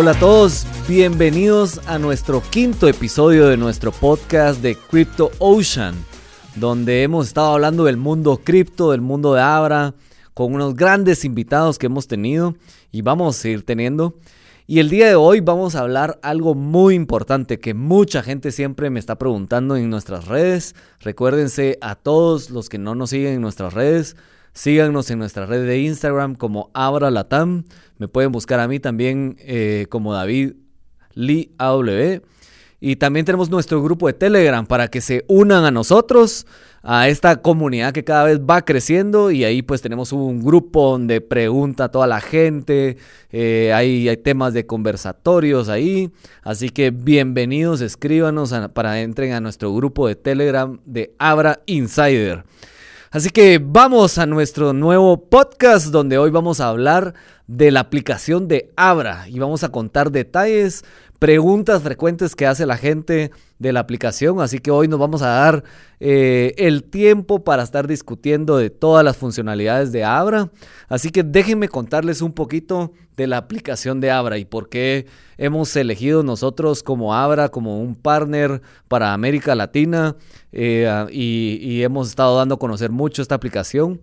Hola a todos, bienvenidos a nuestro quinto episodio de nuestro podcast de Crypto Ocean, donde hemos estado hablando del mundo cripto, del mundo de Abra, con unos grandes invitados que hemos tenido y vamos a seguir teniendo. Y el día de hoy vamos a hablar algo muy importante que mucha gente siempre me está preguntando en nuestras redes. Recuérdense a todos los que no nos siguen en nuestras redes, síganos en nuestra red de Instagram como Abra Latam. Me pueden buscar a mí también eh, como David Lee AW. Y también tenemos nuestro grupo de Telegram para que se unan a nosotros, a esta comunidad que cada vez va creciendo. Y ahí pues tenemos un grupo donde pregunta a toda la gente. Eh, hay, temas de conversatorios ahí. Así que bienvenidos, escríbanos para entren a nuestro grupo de Telegram de Abra Insider. Así que vamos a nuestro nuevo podcast donde hoy vamos a hablar de la aplicación de Abra y vamos a contar detalles, preguntas frecuentes que hace la gente de la aplicación. Así que hoy nos vamos a dar eh, el tiempo para estar discutiendo de todas las funcionalidades de Abra. Así que déjenme contarles un poquito de la aplicación de Abra y por qué hemos elegido nosotros como Abra como un partner para América Latina eh, y, y hemos estado dando a conocer mucho esta aplicación.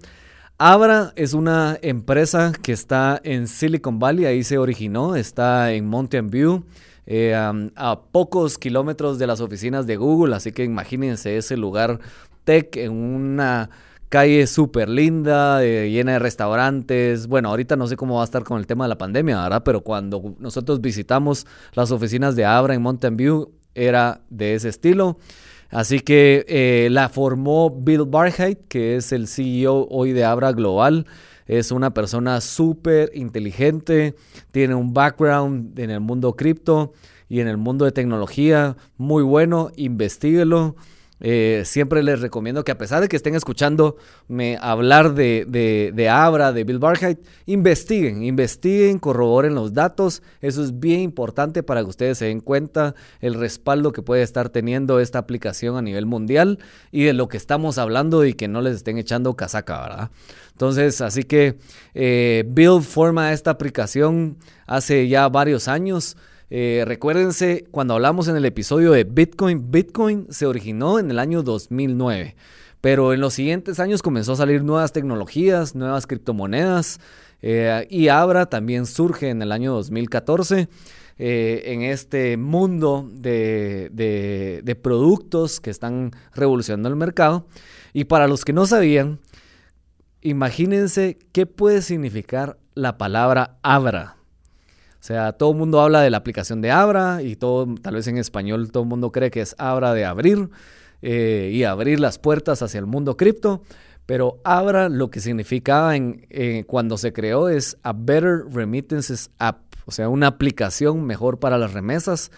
Abra es una empresa que está en Silicon Valley, ahí se originó, está en Mountain View. Eh, a pocos kilómetros de las oficinas de Google, así que imagínense ese lugar tech en una calle súper linda, eh, llena de restaurantes. Bueno, ahorita no sé cómo va a estar con el tema de la pandemia, ¿verdad? Pero cuando nosotros visitamos las oficinas de Abra en Mountain View, era de ese estilo. Así que eh, la formó Bill Barheit, que es el CEO hoy de Abra Global. Es una persona súper inteligente, tiene un background en el mundo cripto y en el mundo de tecnología muy bueno, investiguelo. Eh, siempre les recomiendo que a pesar de que estén escuchándome hablar de, de, Abra, de Bill Barheit, investiguen, investiguen, corroboren los datos. Eso es bien importante para que ustedes se den cuenta el respaldo que puede estar teniendo esta aplicación a nivel mundial y de lo que estamos hablando y que no les estén echando casaca, ¿verdad? Entonces, así que eh, Bill forma esta aplicación hace ya varios años. Eh, recuérdense, cuando hablamos en el episodio de Bitcoin, Bitcoin se originó en el año 2009, pero en los siguientes años comenzó a salir nuevas tecnologías, nuevas criptomonedas, eh, y Abra también surge en el año 2014. Eh, en este mundo de, de productos que están revolucionando el mercado. Y para los que no sabían, imagínense qué puede significar la palabra Abra. O sea, todo el mundo habla de la aplicación de Abra y todo, tal vez en español todo el mundo cree que es Abra de abrir eh, y abrir las puertas hacia el mundo cripto. Pero Abra lo que significaba en, eh, cuando se creó es a Better Remittances App, o sea, una aplicación mejor para las remesas.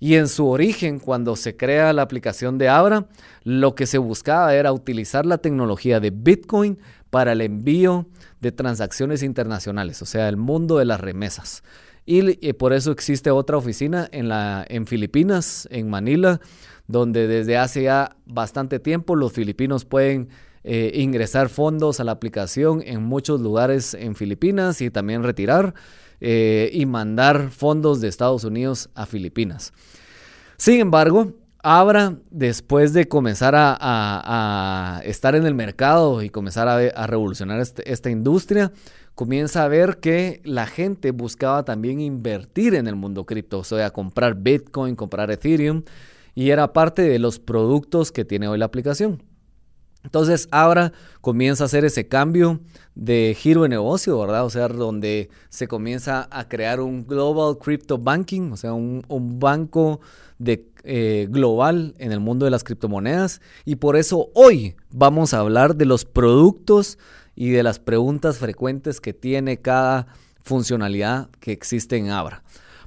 Y en su origen, cuando se crea la aplicación de Abra, lo que se buscaba era utilizar la tecnología de Bitcoin para el envío de transacciones internacionales, o sea, el mundo de las remesas. Y, por eso existe otra oficina en, la, en Filipinas, en Manila, donde desde hace ya bastante tiempo los filipinos pueden eh, ingresar fondos a la aplicación en muchos lugares en Filipinas y también retirar eh, y mandar fondos de Estados Unidos a Filipinas. Sin embargo, Abra, después de comenzar a, estar en el mercado y comenzar a, revolucionar este, esta industria, comienza a ver que la gente buscaba también invertir en el mundo cripto, o sea, comprar Bitcoin, comprar Ethereum, y era parte de los productos que tiene hoy la aplicación. Entonces ahora comienza a hacer ese cambio de giro de negocio, ¿verdad? O sea, donde se comienza a crear un Global Crypto Banking, o sea, un, banco de, eh, global en el mundo de las criptomonedas. Y por eso hoy vamos a hablar de los productos y de las preguntas frecuentes que tiene cada funcionalidad que existe en Abra.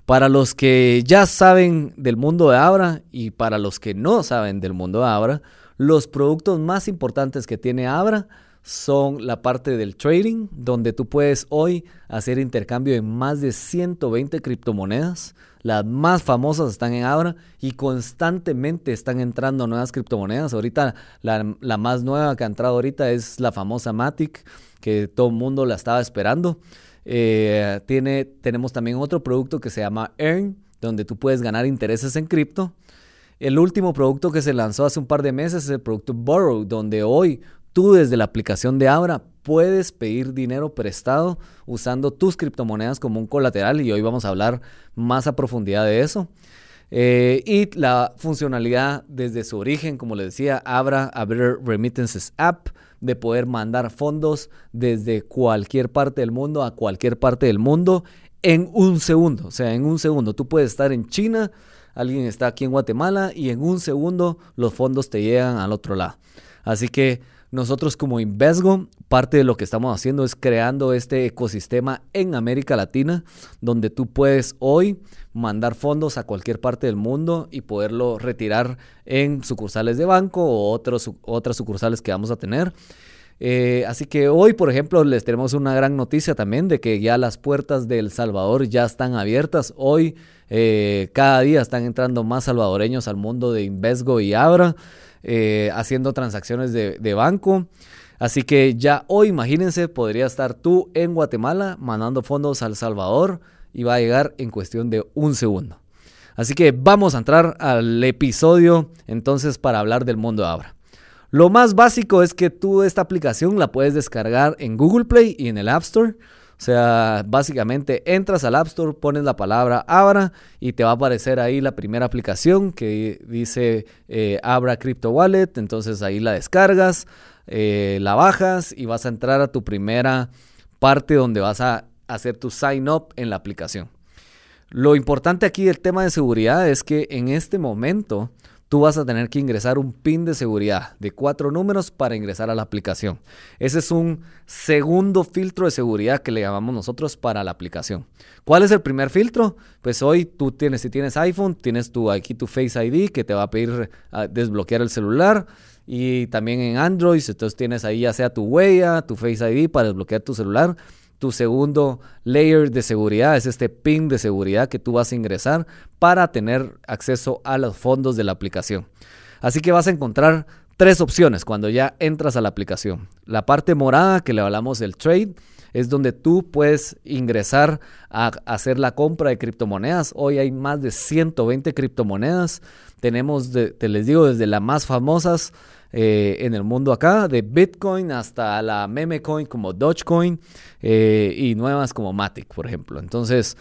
Para los que ya saben del mundo de Abra y para los que no saben del mundo de Abra, los productos más importantes que tiene Abra son la parte del trading, donde tú puedes hoy hacer intercambio en más de 120 criptomonedas las más famosas están en Abra y constantemente están entrando nuevas criptomonedas. Ahorita la, más nueva que ha entrado ahorita es la famosa Matic, que todo el mundo la estaba esperando. Eh, tiene, tenemos también otro producto que se llama Earn, donde tú puedes ganar intereses en cripto. El último producto que se lanzó hace un par de meses es el producto Borrow, donde hoy tú desde la aplicación de Abra puedes pedir dinero prestado usando tus criptomonedas como un colateral y hoy vamos a hablar más a profundidad de eso. Eh, y la funcionalidad desde su origen, como les decía, Abra a Better Remittances App de poder mandar fondos desde cualquier parte del mundo a cualquier parte del mundo en un segundo. O sea, en un segundo. Tú puedes estar en China, alguien está aquí en Guatemala y en un segundo los fondos te llegan al otro lado. Así que nosotros como Invesgo, parte de lo que estamos haciendo es creando este ecosistema en América Latina, donde tú puedes hoy mandar fondos a cualquier parte del mundo y poderlo retirar en sucursales de banco o otros, otras sucursales que vamos a tener. Eh, así que hoy, por ejemplo, les tenemos una gran noticia también de que ya las puertas de El Salvador ya están abiertas. Hoy, eh, cada día están entrando más salvadoreños al mundo de Invesgo y Abra. Eh, haciendo transacciones de, banco. Así que ya hoy, imagínense, podría estar tú en Guatemala mandando fondos al Salvador y va a llegar en cuestión de un segundo. Así que vamos a entrar al episodio entonces para hablar del mundo Abra. Lo más básico es que tú esta aplicación la puedes descargar en Google Play y en el App Store. O sea, básicamente entras al App Store, pones la palabra Abra y te va a aparecer ahí la primera aplicación que dice eh, Abra Crypto Wallet. Entonces ahí la descargas, eh, la bajas y vas a entrar a tu primera parte donde vas a hacer tu sign up en la aplicación. Lo importante aquí del tema de seguridad es que en este momento tú vas a tener que ingresar un PIN de seguridad de cuatro números para ingresar a la aplicación. Ese es un segundo filtro de seguridad que le llamamos nosotros para la aplicación. ¿Cuál es el primer filtro? Pues hoy tú tienes, si tienes iPhone, tienes tu, aquí tu Face ID que te va a pedir a desbloquear el celular. Y también en Android, entonces tienes ahí ya sea tu huella, tu Face ID para desbloquear tu celular. Tu segundo layer de seguridad es este PIN de seguridad que tú vas a ingresar para tener acceso a los fondos de la aplicación. Así que vas a encontrar tres opciones cuando ya entras a la aplicación. La parte morada que le hablamos del trade es donde tú puedes ingresar a hacer la compra de criptomonedas. Hoy hay más de 120 criptomonedas. Tenemos, te les digo, desde las más famosas eh, en el mundo acá, de Bitcoin hasta la meme coin como Dogecoin eh, y nuevas como Matic, por ejemplo. Entonces,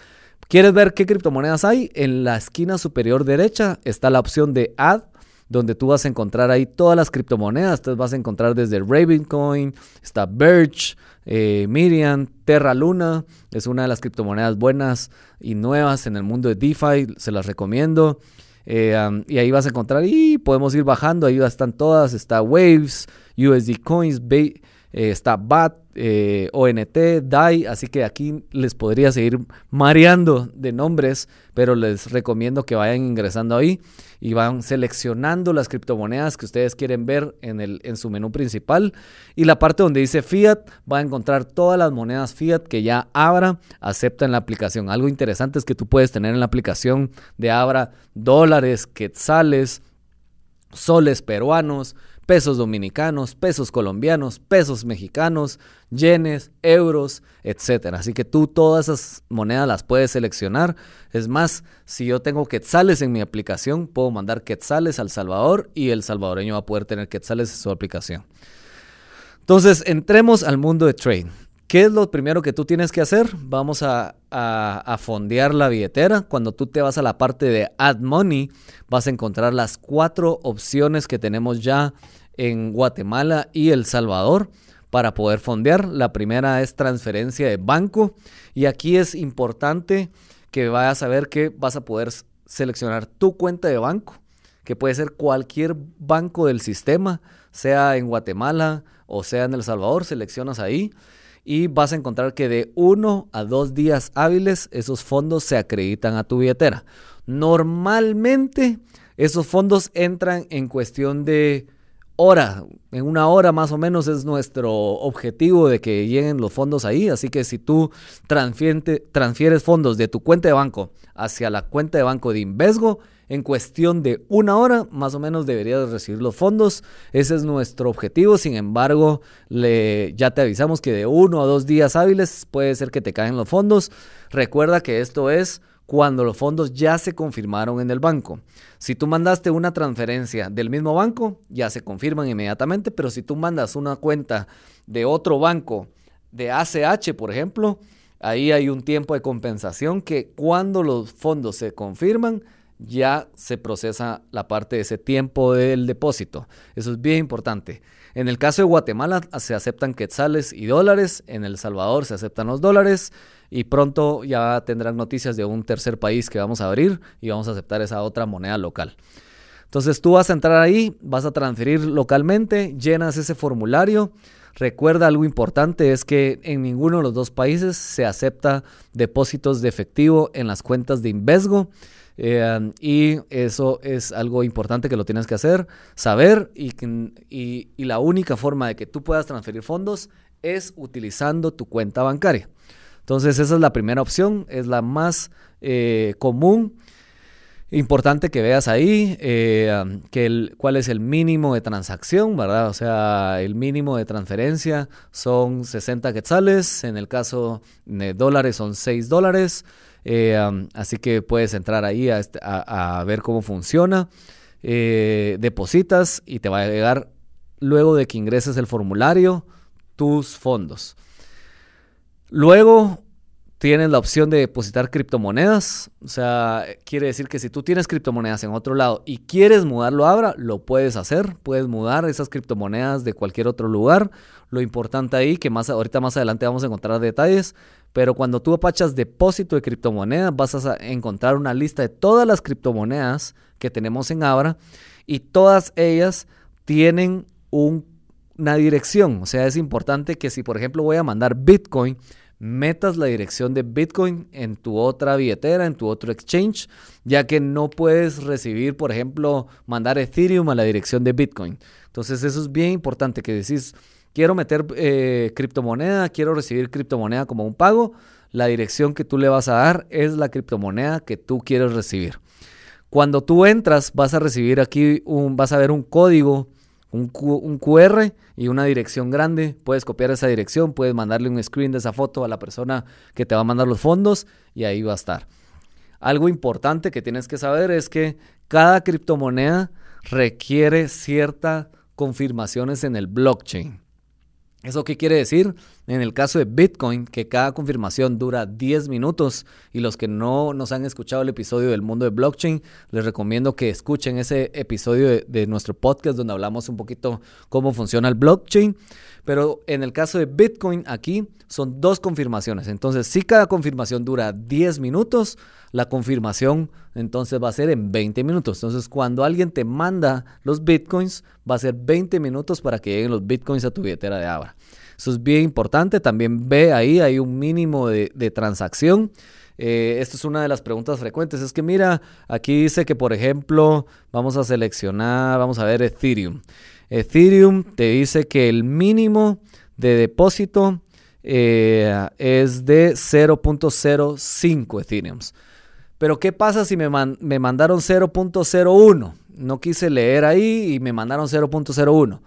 ¿quieres ver qué criptomonedas hay? En la esquina superior derecha está la opción de Add donde tú vas a encontrar ahí todas las criptomonedas. Entonces vas a encontrar desde Ravencoin, está Birch, eh, Miriam, Terra Luna, es una de las criptomonedas buenas y nuevas en el mundo de DeFi, se las recomiendo. Eh, y ahí vas a encontrar, y podemos ir bajando, ahí están todas, está Waves, USD Coins, eh, está BAT, eh, ONT, DAI, así que aquí les podría seguir mareando de nombres, pero les recomiendo que vayan ingresando ahí y van seleccionando las criptomonedas que ustedes quieren ver en, el, en su menú principal. Y la parte donde dice Fiat, va a encontrar todas las monedas Fiat que ya Abra acepta en la aplicación. Algo interesante es que tú puedes tener en la aplicación de Abra dólares, quetzales, soles peruanos, pesos dominicanos, pesos colombianos, pesos mexicanos, yenes, euros, etc. Así que tú todas esas monedas las puedes seleccionar. Es más, si yo tengo quetzales en mi aplicación, puedo mandar quetzales al Salvador y el salvadoreño va a poder tener quetzales en su aplicación. Entonces, entremos al mundo de trade. ¿Qué es lo primero que tú tienes que hacer? Vamos a, fondear la billetera. Cuando tú te vas a la parte de Add Money, vas a encontrar las cuatro opciones que tenemos ya en Guatemala y El Salvador para poder fondear. La primera es transferencia de banco y aquí es importante que vayas a ver que vas a poder seleccionar tu cuenta de banco, que puede ser cualquier banco del sistema, sea en Guatemala o sea en El Salvador, seleccionas ahí y vas a encontrar que de uno a dos días hábiles esos fondos se acreditan a tu billetera. Normalmente esos fondos entran en cuestión de hora. En una hora más o menos es nuestro objetivo de que lleguen los fondos ahí. Así que si tú transfieres fondos de tu cuenta de banco hacia la cuenta de banco de Invesgo, en cuestión de una hora más o menos deberías recibir los fondos. Ese es nuestro objetivo. Sin embargo, le, ya te avisamos que de uno a dos días hábiles puede ser que te caen los fondos. Recuerda que esto es cuando los fondos ya se confirmaron en el banco. Si tú mandaste una transferencia del mismo banco, ya se confirman inmediatamente, pero si tú mandas una cuenta de otro banco, de ACH, por ejemplo, ahí hay un tiempo de compensación que cuando los fondos se confirman, ya se procesa la parte de ese tiempo del depósito. Eso es bien importante. En el caso de Guatemala se aceptan quetzales y dólares, en El Salvador se aceptan los dólares y pronto ya tendrán noticias de un tercer país que vamos a abrir y vamos a aceptar esa otra moneda local. Entonces tú vas a entrar ahí, vas a transferir localmente, llenas ese formulario. Recuerda algo importante es que en ninguno de los dos países se acepta depósitos de efectivo en las cuentas de Invesgo. Eh, y eso es algo importante que lo tienes que hacer, saber y, y, la única forma de que tú puedas transferir fondos es utilizando tu cuenta bancaria. Entonces esa es la primera opción, es la más eh, común. Importante que veas ahí eh, cuál es el mínimo de transacción, ¿verdad? O sea, el mínimo de transferencia son 60 quetzales, en el caso de dólares son 6 dólares. Eh, así que puedes entrar ahí a, este, ver cómo funciona. Eh, depositas y te va a llegar luego de que ingreses el formulario tus fondos. Luego tienes la opción de depositar criptomonedas. O sea, quiere decir que si tú tienes criptomonedas en otro lado y quieres mudarlo ahora, lo puedes hacer. Puedes mudar esas criptomonedas de cualquier otro lugar. Lo importante ahí, que más ahorita más adelante vamos a encontrar detalles, pero cuando tú apachas depósito de criptomonedas, vas a encontrar una lista de todas las criptomonedas que tenemos en Abra y todas ellas tienen una dirección. O sea, es importante que si, por ejemplo, voy a mandar Bitcoin, metas la dirección de Bitcoin en tu otra billetera, en tu otro exchange, ya que no puedes recibir, por ejemplo, mandar Ethereum a la dirección de Bitcoin. Entonces, eso es bien importante que decís quiero meter eh, criptomoneda, quiero recibir criptomoneda como un pago, la dirección que tú le vas a dar es la criptomoneda que tú quieres recibir. Cuando tú entras, vas a recibir aquí un, vas a ver un código, un, QR y una dirección grande. Puedes copiar esa dirección, puedes mandarle un screen de esa foto a la persona que te va a mandar los fondos y ahí va a estar. Algo importante que tienes que saber es que cada criptomoneda requiere ciertas confirmaciones en el blockchain. ¿Eso qué quiere decir? En el caso de Bitcoin, que cada confirmación dura 10 minutos y los que no nos han escuchado el episodio del mundo de blockchain, les recomiendo que escuchen ese episodio de, nuestro podcast donde hablamos un poquito cómo funciona el blockchain. Pero en el caso de Bitcoin, aquí son dos confirmaciones. Entonces, si cada confirmación dura 10 minutos, la confirmación entonces va a ser en 20 minutos. Entonces, cuando alguien te manda los bitcoins, va a ser 20 minutos para que lleguen los bitcoins a tu billetera de Abra. Eso es bien importante. También ve ahí, hay un mínimo de, transacción. Eh, esto es una de las preguntas frecuentes. Es que mira, aquí dice que, por ejemplo, vamos a seleccionar, vamos a ver Ethereum. Ethereum te dice que el mínimo de depósito eh, es de 0.05 Ethereums. Pero ¿qué pasa si me, me mandaron 0.01? No quise leer ahí y me mandaron 0.01.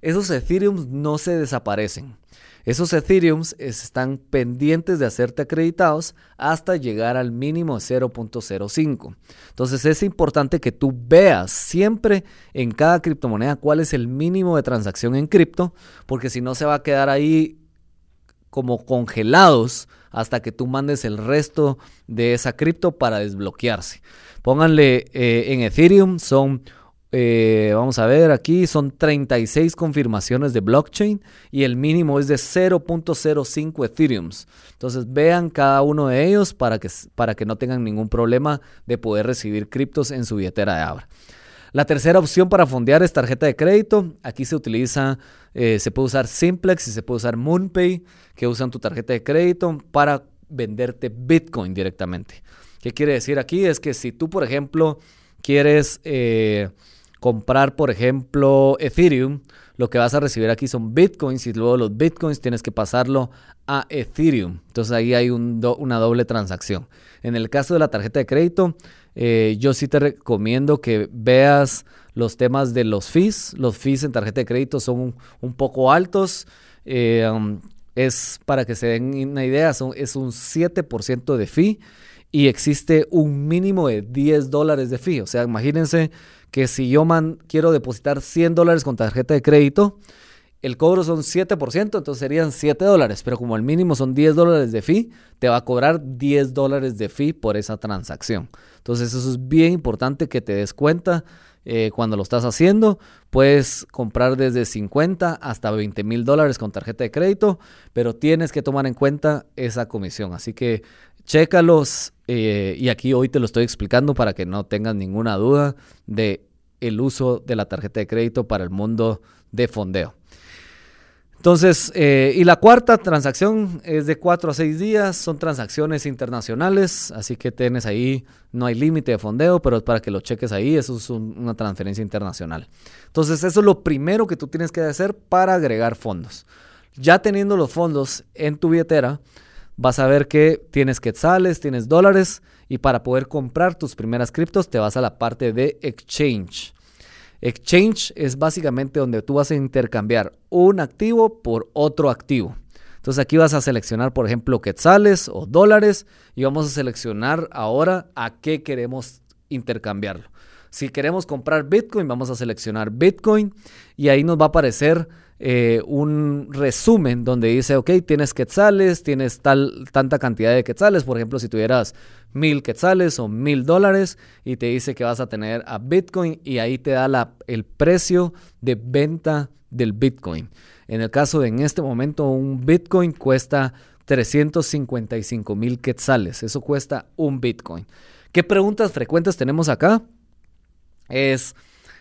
Esos Ethereums no se desaparecen. Esos Ethereums están pendientes de hacerte acreditados hasta llegar al mínimo de 0.05. Entonces es importante que tú veas siempre en cada criptomoneda cuál es el mínimo de transacción en cripto, porque si no se va a quedar ahí como congelados hasta que tú mandes el resto de esa cripto para desbloquearse. Pónganle eh, en Ethereum, son, eh, vamos a ver aquí, son 36 confirmaciones de blockchain y el mínimo es de 0.05 Ethereums. Entonces vean cada uno de ellos para que, para que no tengan ningún problema de poder recibir criptos en su billetera de Abra. La tercera opción para fondear es tarjeta de crédito. Aquí se utiliza, eh, se puede usar Simplex y se puede usar MoonPay, que usan tu tarjeta de crédito para venderte Bitcoin directamente. ¿Qué quiere decir aquí? Es que si tú, por ejemplo, quieres eh, comprar, por ejemplo, Ethereum, lo que vas a recibir aquí son bitcoins y luego los bitcoins tienes que pasarlo a Ethereum. Entonces ahí hay una doble transacción. En el caso de la tarjeta de crédito, eh, yo sí te recomiendo que veas los temas de los fees. Los fees en tarjeta de crédito son un, poco altos. Eh, um, es para que se den una idea, es un 7% de fee y existe un mínimo de 10 dólares de fee. O sea, imagínense que si yo quiero depositar 100 dólares con tarjeta de crédito, el cobro son 7%, entonces serían 7 dólares, pero como el mínimo son 10 dólares de fee, te va a cobrar 10 dólares de fee por esa transacción. Entonces eso es bien importante que te des cuenta eh, cuando lo estás haciendo. Puedes comprar desde 50 hasta 20 mil dólares con tarjeta de crédito, pero tienes que tomar en cuenta esa comisión. Así que chécalos eh, y aquí hoy te lo estoy explicando para que no tengas ninguna duda de el uso de la tarjeta de crédito para el mundo de fondeo. Entonces, eh, y la cuarta transacción es de cuatro a seis días, son transacciones internacionales, así que tienes ahí, no hay límite de fondeo, pero es para que lo cheques ahí, eso es una transferencia internacional. Entonces, eso es lo primero que tú tienes que hacer para agregar fondos. Ya teniendo los fondos en tu billetera, vas a ver que tienes quetzales, tienes dólares, y para poder comprar tus primeras criptos te vas a la parte de exchange. Exchange es básicamente donde tú vas a intercambiar un activo por otro activo. Entonces aquí vas a seleccionar, por ejemplo, quetzales o dólares y vamos a seleccionar ahora a qué queremos intercambiarlo. Si queremos comprar Bitcoin, vamos a seleccionar Bitcoin y ahí nos va a aparecer eh, un resumen donde dice, ok, tienes quetzales, tienes tal, tanta cantidad de quetzales, por ejemplo, si tuvieras mil quetzales o mil dólares y te dice que vas a tener a Bitcoin y ahí te da la, el precio de venta del Bitcoin. En el caso de en este momento un Bitcoin cuesta 355 mil quetzales, eso cuesta un Bitcoin. ¿Qué preguntas frecuentes tenemos acá? Es...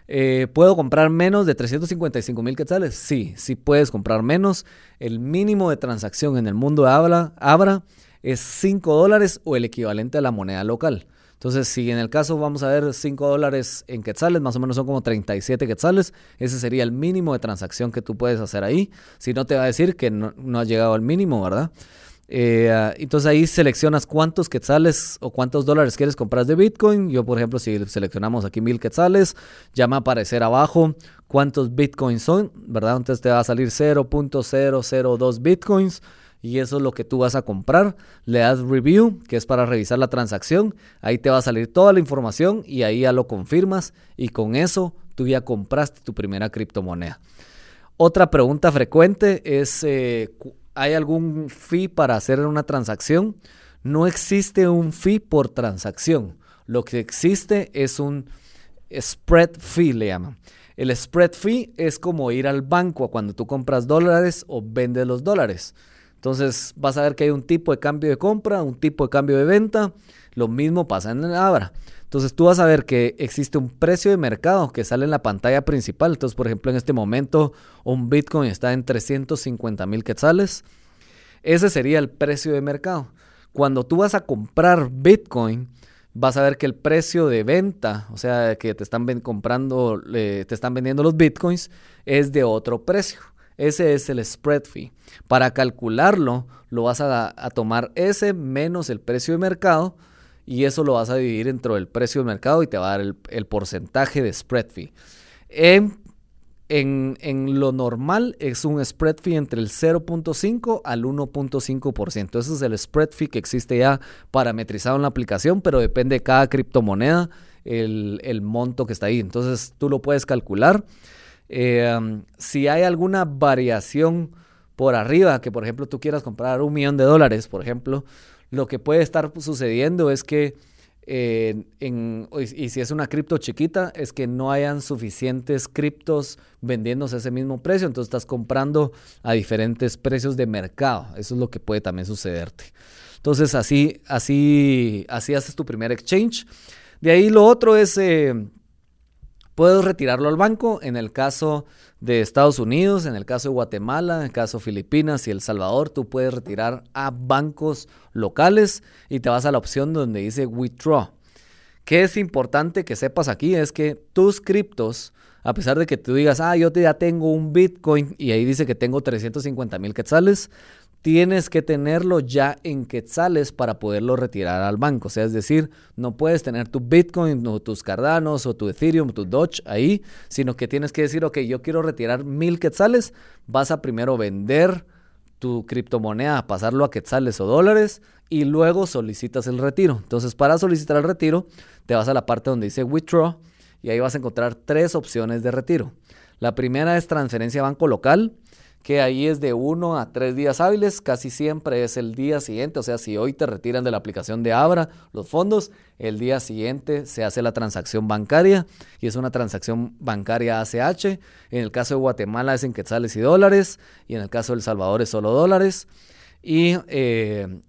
Eh, ¿Puedo comprar menos de 355 mil quetzales? Sí, sí puedes comprar menos. El mínimo de transacción en el mundo de Abra, es 5 dólares o el equivalente a la moneda local. Entonces, si en el caso vamos a ver 5 dólares en quetzales, más o menos son como 37 quetzales, ese sería el mínimo de transacción que tú puedes hacer ahí. Si no, te va a decir que no, no has llegado al mínimo, ¿verdad? Eh, ah, entonces ahí seleccionas cuántos quetzales o cuántos dólares quieres comprar de Bitcoin. Yo, por ejemplo, si seleccionamos aquí mil quetzales, ya me va a aparecer abajo cuántos Bitcoins son, ¿verdad? Entonces te va a salir 0.002 Bitcoins y eso es lo que tú vas a comprar. Le das review, que es para revisar la transacción. Ahí te va a salir toda la información y ahí ya lo confirmas y con eso tú ya compraste tu primera criptomoneda. Otra pregunta frecuente es eh, ¿Hay algún fee para hacer una transacción? No existe un fee por transacción. Lo que existe es un spread fee, le llaman. El spread fee es como ir al banco cuando tú compras dólares o vendes los dólares. Entonces vas a ver que hay un tipo de cambio de compra, un tipo de cambio de venta. Lo mismo pasa en el Abra. Entonces tú vas a ver que existe un precio de mercado que sale en la pantalla principal. Entonces, por ejemplo, en este momento un Bitcoin está en 350 mil quetzales. Ese sería el precio de mercado. Cuando tú vas a comprar Bitcoin, vas a ver que el precio de venta, o sea, que te están comprando, te están vendiendo los Bitcoins, es de otro precio. Ese es el spread fee. Para calcularlo, lo vas a, tomar ese menos el precio de mercado y eso lo vas a dividir dentro del precio del mercado y te va a dar el, porcentaje de spread fee. En, en, lo normal es un spread fee entre el 0.5 al 1.5%. Ese es el spread fee que existe ya parametrizado en la aplicación, pero depende de cada criptomoneda el, el monto que está ahí. Entonces tú lo puedes calcular. Eh, si hay alguna variación por arriba, que por ejemplo tú quieras comprar un millón de dólares, por ejemplo, lo que puede estar sucediendo es que, eh, y si es una cripto chiquita, es que no hayan suficientes criptos vendiéndose a ese mismo precio, entonces estás comprando a diferentes precios de mercado. Eso es lo que puede también sucederte. Entonces así, así, así haces tu primer exchange. De ahí lo otro es, eh, puedes retirarlo al banco en el caso de Estados Unidos, en el caso de Guatemala, en el caso de Filipinas y El Salvador, tú puedes retirar a bancos locales y te vas a la opción donde dice withdraw. ¿Qué es importante que sepas aquí? Es que tus criptos, a pesar de que tú digas, ah, yo ya tengo un Bitcoin y ahí dice que tengo 350 mil quetzales, tienes que tenerlo ya en quetzales para poderlo retirar al banco. O sea, es decir, no puedes tener tu Bitcoin o tus Cardanos o tu Ethereum, tu Doge ahí, sino que tienes que decir, ok, yo quiero retirar mil quetzales, vas a primero vender tu criptomoneda, pasarlo a quetzales o dólares y luego solicitas el retiro. Entonces, para solicitar el retiro, te vas a la parte donde dice withdraw y ahí vas a encontrar tres opciones de retiro. La primera es transferencia a banco local que ahí es de uno a tres días hábiles, casi siempre es el día siguiente, o sea, si hoy te retiran de la aplicación de Abra los fondos, el día siguiente se hace la transacción bancaria y es una transacción bancaria ACH. En el caso de Guatemala es en quetzales y dólares y en el caso de El Salvador es solo dólares. Y eh,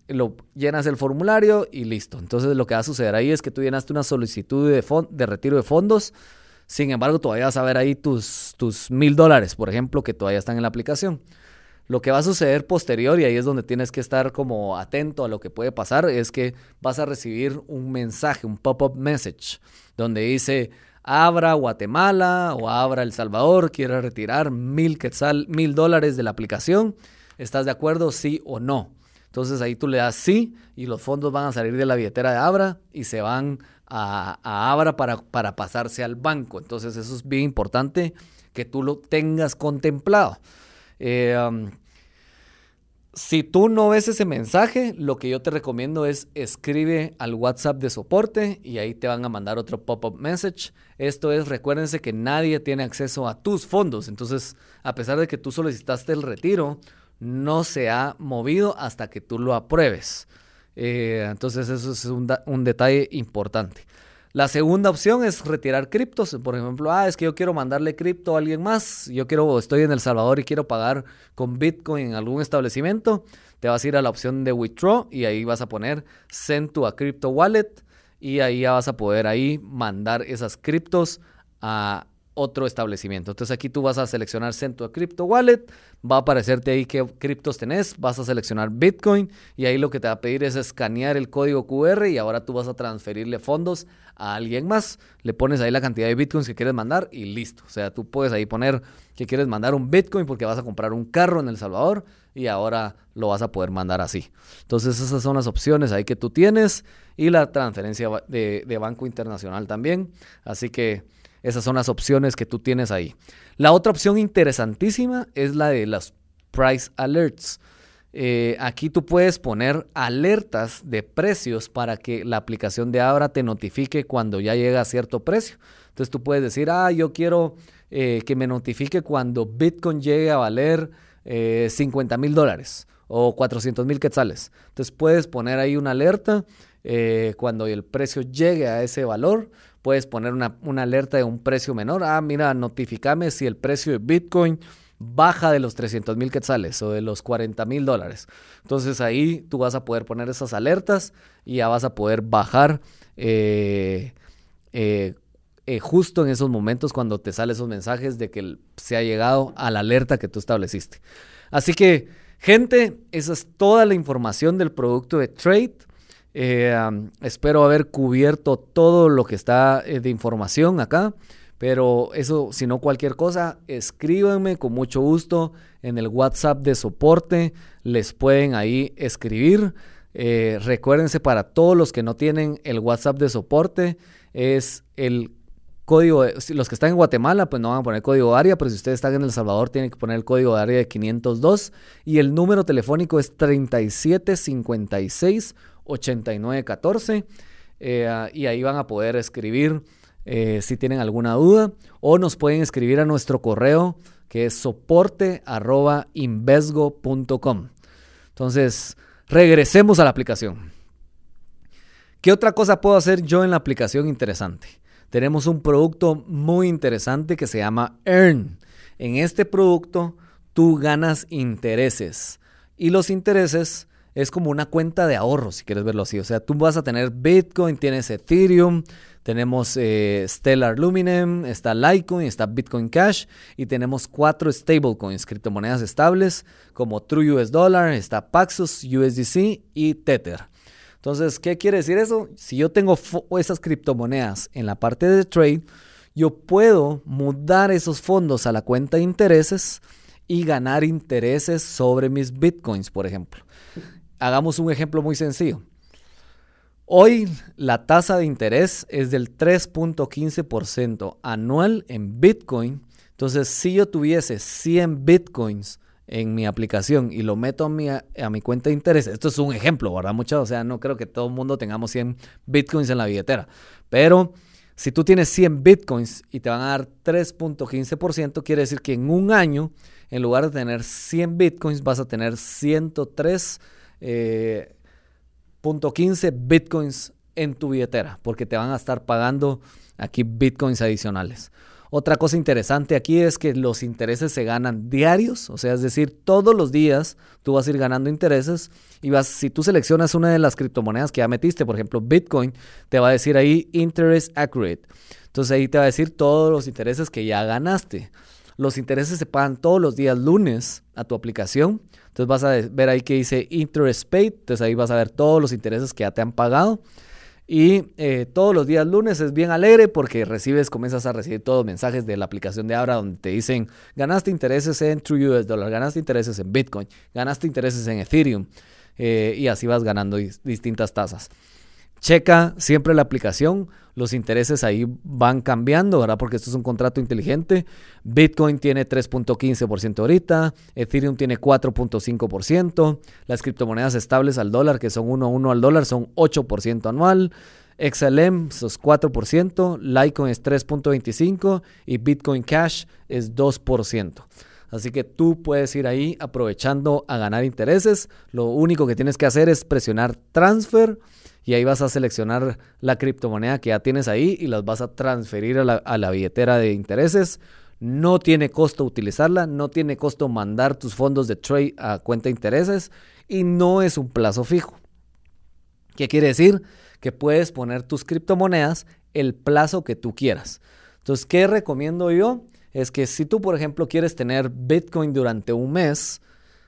llenas el formulario y listo. Entonces lo que va a suceder ahí es que tú llenaste una solicitud de retiro de fondos sin embargo, todavía vas a ver ahí tus, mil dólares, por ejemplo, que todavía están en la aplicación. Lo que va a suceder posterior, y ahí es donde tienes que estar como atento a lo que puede pasar, es que vas a recibir un mensaje, un pop-up message, donde dice, abra Guatemala o abra El Salvador, quiere retirar mil, quetzal, mil dólares de la aplicación. ¿Estás de acuerdo, sí o no? Entonces ahí tú le das sí y los fondos van a salir de la billetera de Abra y se van a, Abra para, para pasarse al banco. Entonces eso es bien importante que tú lo tengas contemplado. Eh, um, si tú no ves ese mensaje, lo que yo te recomiendo es escribe al WhatsApp de soporte y ahí te van a mandar otro pop-up message. Esto es, recuérdense que nadie tiene acceso a tus fondos. Entonces, a pesar de que tú solicitaste el retiro, no se ha movido hasta que tú lo apruebes. Eh, entonces eso es un, detalle importante. La segunda opción es retirar criptos. Por ejemplo, ah, es que yo quiero mandarle cripto a alguien más. Yo quiero, estoy en El Salvador y quiero pagar con Bitcoin en algún establecimiento. Te vas a ir a la opción de withdraw y ahí vas a poner send to a crypto wallet y ahí ya vas a poder ahí mandar esas criptos a otro establecimiento. Entonces aquí tú vas a seleccionar a Crypto Wallet, va a aparecerte ahí qué criptos tenés, vas a seleccionar Bitcoin y ahí lo que te va a pedir es escanear el código QR y ahora tú vas a transferirle fondos a alguien más. Le pones ahí la cantidad de Bitcoins que quieres mandar y listo. O sea, tú puedes ahí poner que quieres mandar un Bitcoin porque vas a comprar un carro en El Salvador y ahora lo vas a poder mandar así. Entonces esas son las opciones ahí que tú tienes y la transferencia de Banco Internacional también. Así que... Esas son las opciones que tú tienes ahí. La otra opción interesantísima es la de las price alerts. Eh, aquí tú puedes poner alertas de precios para que la aplicación de Abra te notifique cuando ya llega a cierto precio. Entonces tú puedes decir, ah, yo quiero eh, que me notifique cuando Bitcoin llegue a valer 50 eh, mil dólares o 400 mil quetzales. Entonces puedes poner ahí una alerta cuando el precio llegue a ese valor puedes poner una, alerta de un precio menor. Ah, mira, notificame si el precio de Bitcoin baja de los 300 mil quetzales o de los 40 mil dólares. Entonces ahí tú vas a poder poner esas alertas y ya vas a poder bajar eh, eh, eh, justo en esos momentos cuando te salen esos mensajes de que se ha llegado a la alerta que tú estableciste. Así que, gente, esa es toda la información del producto de Trade. Eh, espero haber cubierto todo lo que está eh, de información acá. Pero eso, si no cualquier cosa, escríbanme con mucho gusto en el WhatsApp de soporte. Les pueden ahí escribir. Eh, recuérdense para todos los que no tienen el WhatsApp de soporte, es el código, los que están en Guatemala, pues no van a poner código área, pero si ustedes están en El Salvador, tienen que poner el código de área de 502 y el número telefónico es 3756 8914 eh, y ahí van a poder escribir eh, si tienen alguna duda o nos pueden escribir a nuestro correo que es soporte Entonces, regresemos a la aplicación. ¿Qué otra cosa puedo hacer yo en la aplicación interesante? Tenemos un producto muy interesante que se llama Earn. En este producto tú ganas intereses y los intereses es como una cuenta de ahorro, si quieres verlo así. O sea, tú vas a tener Bitcoin, tienes Ethereum, tenemos eh, Stellar Luminem, está Litecoin, está Bitcoin Cash y tenemos cuatro stablecoins, criptomonedas estables como True US Dollar, está Paxos, USDC y Tether. Entonces, ¿qué quiere decir eso? Si yo tengo esas criptomonedas en la parte de trade, yo puedo mudar esos fondos a la cuenta de intereses y ganar intereses sobre mis bitcoins, por ejemplo. Hagamos un ejemplo muy sencillo. Hoy la tasa de interés es del 3.15% anual en Bitcoin. Entonces, si yo tuviese 100 Bitcoins en mi aplicación y lo meto a mi, a mi cuenta de interés, esto es un ejemplo, ¿verdad? Muchachos, o sea, no creo que todo el mundo tengamos 100 Bitcoins en la billetera. Pero si tú tienes 100 Bitcoins y te van a dar 3.15%, quiere decir que en un año, en lugar de tener 100 Bitcoins, vas a tener 103 .15 bitcoins en tu billetera, porque te van a estar pagando aquí bitcoins adicionales. Otra cosa interesante aquí es que los intereses se ganan diarios, o sea, es decir, todos los días tú vas a ir ganando intereses y vas, si tú seleccionas una de las criptomonedas que ya metiste, por ejemplo, Bitcoin, te va a decir ahí interest accurate. Entonces ahí te va a decir todos los intereses que ya ganaste. Los intereses se pagan todos los días lunes a tu aplicación. Entonces vas a ver ahí que dice interest paid. Entonces ahí vas a ver todos los intereses que ya te han pagado. Y eh, todos los días lunes es bien alegre porque recibes, comienzas a recibir todos los mensajes de la aplicación de Abra donde te dicen ganaste intereses en True US Dollar, ganaste intereses en Bitcoin, ganaste intereses en Ethereum eh, y así vas ganando distintas tasas. Checa siempre la aplicación, los intereses ahí van cambiando, ¿verdad? Porque esto es un contrato inteligente. Bitcoin tiene 3.15% ahorita, Ethereum tiene 4.5%, las criptomonedas estables al dólar, que son 1 a 1 al dólar, son 8% anual. XLM es 4%, Litecoin es 3.25% y Bitcoin Cash es 2%. Así que tú puedes ir ahí aprovechando a ganar intereses. Lo único que tienes que hacer es presionar transfer y ahí vas a seleccionar la criptomoneda que ya tienes ahí y las vas a transferir a la, billetera de intereses. No tiene costo utilizarla, no tiene costo mandar tus fondos de trade a cuenta de intereses y no es un plazo fijo. ¿Qué quiere decir? Que puedes poner tus criptomonedas el plazo que tú quieras. Entonces, ¿qué recomiendo yo? Es que si tú, por ejemplo, quieres tener Bitcoin durante un mes,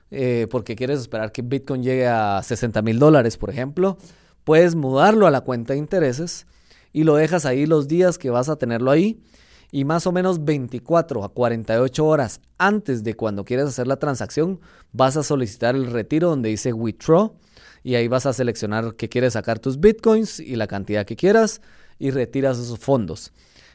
eh, porque quieres esperar que Bitcoin llegue a 60 mil dólares, por ejemplo, puedes mudarlo a la cuenta de intereses y lo dejas ahí los días que vas a tenerlo ahí y más o menos 24 a 48 horas antes de cuando quieres hacer la transacción vas a solicitar el retiro donde dice withdraw y ahí vas a seleccionar que quieres sacar tus bitcoins y la cantidad que quieras y retiras esos fondos.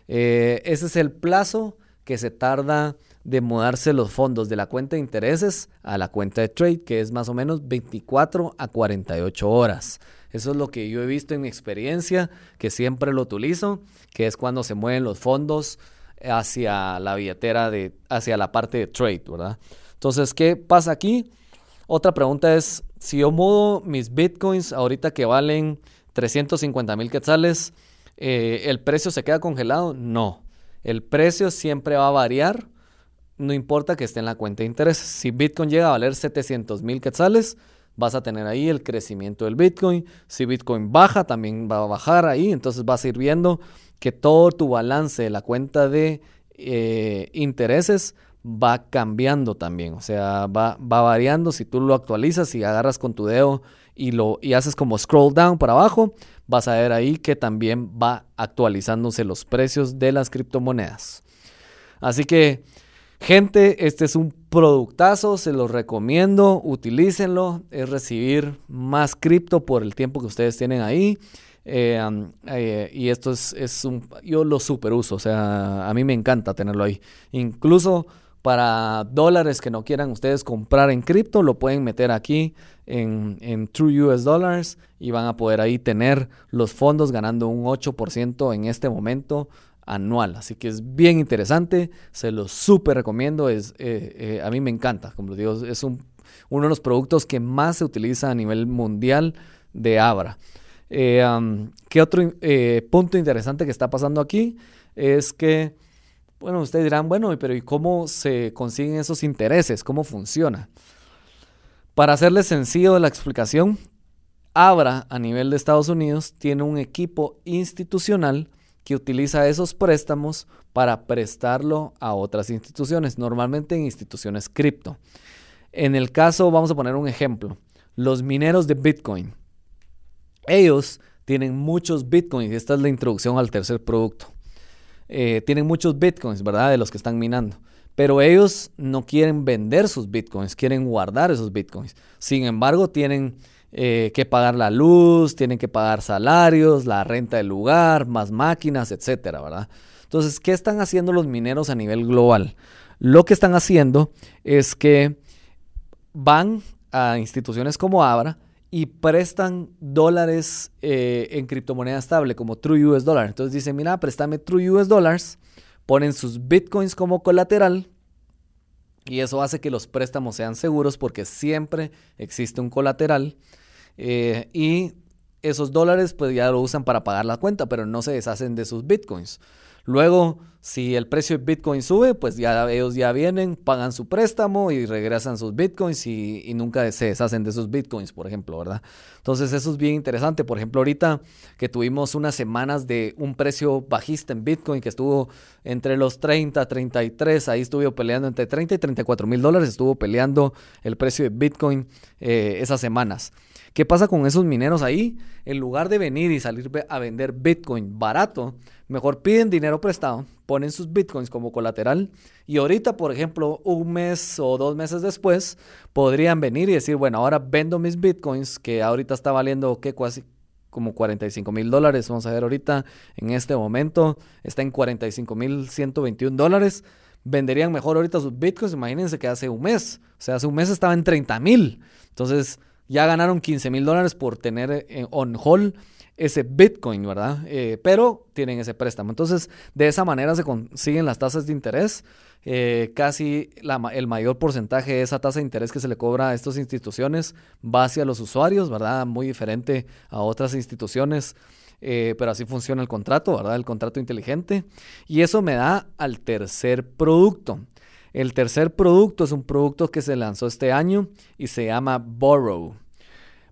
Eh, ese es el plazo que se tarda de mudarse los fondos de la cuenta de intereses a la cuenta de trade, que es más o menos 24 a 48 horas. Eso es lo que yo he visto en mi experiencia, que siempre lo utilizo, que es cuando se mueven los fondos hacia la billetera de, hacia la parte de trade, ¿verdad? Entonces, ¿qué pasa aquí? Otra pregunta es, si yo mudo mis bitcoins ahorita que valen 350 mil quetzales, eh, ¿el precio se queda congelado? No. El precio siempre va a variar, no importa que esté en la cuenta de interés. Si Bitcoin llega a valer 700 mil quetzales, vas a tener ahí el crecimiento del Bitcoin. Si Bitcoin baja, también va a bajar ahí. Entonces vas a ir viendo que todo tu balance de la cuenta de eh, intereses va cambiando también. O sea, va, va, variando. Si tú lo actualizas y agarras con tu dedo y, lo, y haces como scroll down para abajo, vas a ver ahí que también va actualizándose los precios de las criptomonedas. Así que Gente, este es un productazo, se los recomiendo, utilícenlo, es recibir más cripto por el tiempo que ustedes tienen ahí. Eh, eh, y esto es, es, un, yo lo super uso, o sea, a mí me encanta tenerlo ahí. Incluso para dólares que no quieran ustedes comprar en cripto, lo pueden meter aquí en, en, True US Dollars y van a poder ahí tener los fondos ganando un 8% en este momento anual. Así que es bien interesante, se lo súper recomiendo. Es, eh, eh, a mí me encanta, como les digo, es un, uno de los productos que más se utiliza a nivel mundial de Abra. Eh, ¿Qué otro punto interesante que está pasando aquí? Es que, bueno, ustedes dirán, bueno, pero ¿y cómo se consiguen esos intereses? ¿Cómo funciona? Para hacerles sencillo la explicación, Abra a nivel de Estados Unidos tiene un equipo institucional que utiliza esos préstamos para prestarlo a otras instituciones, normalmente en instituciones cripto. En el caso, vamos a poner un ejemplo, los mineros de Bitcoin. ellos tienen muchos bitcoins. Esta es la introducción al tercer producto. Eh, tienen muchos bitcoins, ¿verdad? De los que están minando. Pero ellos no quieren vender sus bitcoins, quieren guardar esos bitcoins. Sin embargo, tienen eh, que pagar la luz, tienen que pagar salarios, la renta del lugar, más máquinas, etcétera, ¿verdad? Entonces, ¿qué están haciendo los mineros a nivel global? Lo que están haciendo es que van a instituciones como Abra y prestan dólares eh, en criptomoneda estable como True US Dollar. Entonces dicen, mira, préstame True US Dollars, ponen sus bitcoins como colateral y eso hace que los préstamos sean seguros porque siempre existe un colateral eh, y esos dólares pues ya lo usan para pagar la cuenta, pero no se deshacen de sus bitcoins. Luego, si el precio de Bitcoin sube, pues ya ellos ya vienen, pagan su préstamo y regresan sus Bitcoins y, nunca se deshacen de sus Bitcoins, por ejemplo, ¿verdad? Entonces eso es bien interesante. Por ejemplo, ahorita que tuvimos unas semanas de un precio bajista en Bitcoin que estuvo entre los 30, 33, ahí estuvo peleando entre 30 y 34 mil dólares, estuvo peleando el precio de Bitcoin eh, esas semanas. ¿Qué pasa con esos mineros ahí? En lugar de venir y salir a vender Bitcoin barato, mejor piden dinero prestado, ponen sus Bitcoins como colateral y ahorita, por ejemplo, un mes o dos meses después, podrían venir y decir, bueno, ahora vendo mis Bitcoins, que ahorita está valiendo, ¿qué? Casi como 45 mil dólares. Vamos a ver ahorita, en este momento, está en 45 mil 121 dólares venderían mejor ahorita sus bitcoins. Imagínense que hace un mes, o sea, hace un mes estaba en 30 mil. Entonces, ya ganaron 15 mil dólares por tener en on hold ese Bitcoin, ¿verdad? Eh, pero tienen ese préstamo. Entonces, de esa manera se consiguen las tasas de interés. Eh, casi el mayor porcentaje de esa tasa de interés que se le cobra a estas instituciones va hacia los usuarios, ¿verdad? Muy diferente a otras instituciones. Eh, pero así funciona el contrato, ¿verdad? El contrato inteligente. Y eso me da al tercer producto. El tercer producto es un producto que se lanzó este año y se llama Borrow.